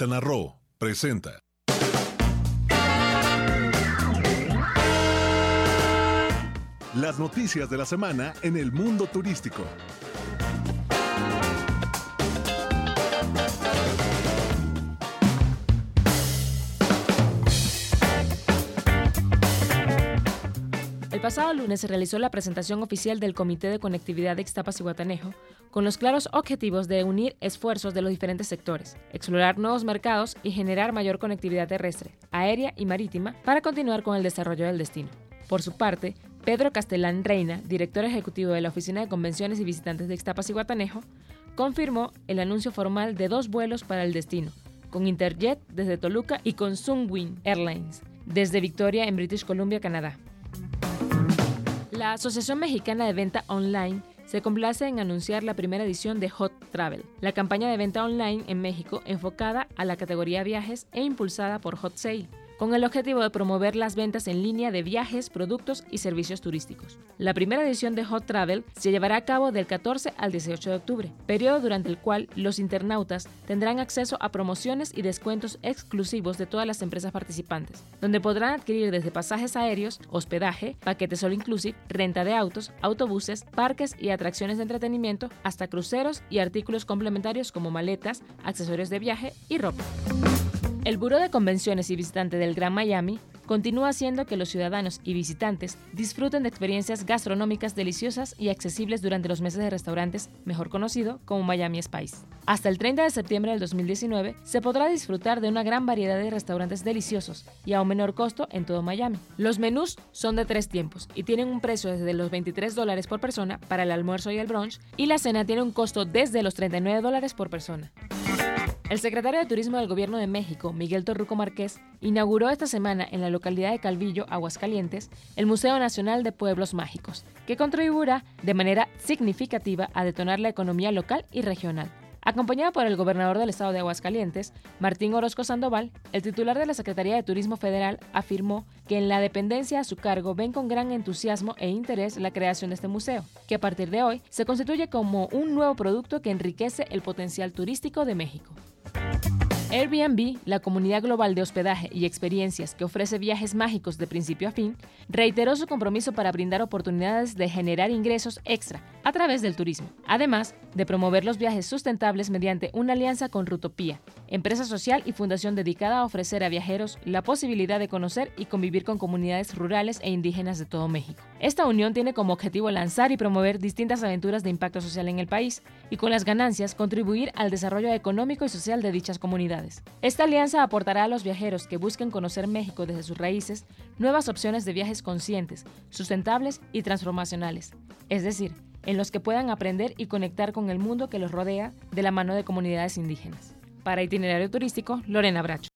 Quintana Roo presenta. Las noticias de la semana en el mundo turístico. El pasado lunes se realizó la presentación oficial del Comité de Conectividad de Ixtapas y Guatanejo, con los claros objetivos de unir esfuerzos de los diferentes sectores, explorar nuevos mercados y generar mayor conectividad terrestre, aérea y marítima para continuar con el desarrollo del destino. Por su parte, Pedro Castellán Reina, director ejecutivo de la Oficina de Convenciones y Visitantes de Ixtapas y Guatanejo, confirmó el anuncio formal de dos vuelos para el destino, con Interjet desde Toluca y con Sunwing Airlines desde Victoria en British Columbia, Canadá. La Asociación Mexicana de Venta Online se complace en anunciar la primera edición de Hot Travel, la campaña de venta online en México enfocada a la categoría viajes e impulsada por Hot Sale con el objetivo de promover las ventas en línea de viajes, productos y servicios turísticos. La primera edición de Hot Travel se llevará a cabo del 14 al 18 de octubre, periodo durante el cual los internautas tendrán acceso a promociones y descuentos exclusivos de todas las empresas participantes, donde podrán adquirir desde pasajes aéreos, hospedaje, paquetes all inclusive, renta de autos, autobuses, parques y atracciones de entretenimiento, hasta cruceros y artículos complementarios como maletas, accesorios de viaje y ropa. El Buró de Convenciones y Visitantes del Gran Miami continúa haciendo que los ciudadanos y visitantes disfruten de experiencias gastronómicas deliciosas y accesibles durante los meses de restaurantes, mejor conocido como Miami Spice. Hasta el 30 de septiembre del 2019 se podrá disfrutar de una gran variedad de restaurantes deliciosos y a un menor costo en todo Miami. Los menús son de tres tiempos y tienen un precio desde los 23 dólares por persona para el almuerzo y el brunch y la cena tiene un costo desde los 39 dólares por persona. El secretario de Turismo del Gobierno de México, Miguel Torruco Márquez, inauguró esta semana en la localidad de Calvillo, Aguascalientes, el Museo Nacional de Pueblos Mágicos, que contribuirá de manera significativa a detonar la economía local y regional. Acompañado por el gobernador del estado de Aguascalientes, Martín Orozco Sandoval, el titular de la Secretaría de Turismo Federal afirmó que en la dependencia a su cargo ven con gran entusiasmo e interés la creación de este museo, que a partir de hoy se constituye como un nuevo producto que enriquece el potencial turístico de México. Airbnb, la comunidad global de hospedaje y experiencias que ofrece viajes mágicos de principio a fin, reiteró su compromiso para brindar oportunidades de generar ingresos extra a través del turismo, además de promover los viajes sustentables mediante una alianza con Rutopía, empresa social y fundación dedicada a ofrecer a viajeros la posibilidad de conocer y convivir con comunidades rurales e indígenas de todo México. Esta unión tiene como objetivo lanzar y promover distintas aventuras de impacto social en el país y con las ganancias contribuir al desarrollo económico y social de dichas comunidades. Esta alianza aportará a los viajeros que busquen conocer México desde sus raíces nuevas opciones de viajes conscientes, sustentables y transformacionales, es decir, en los que puedan aprender y conectar con el mundo que los rodea de la mano de comunidades indígenas. Para Itinerario Turístico, Lorena Bracho.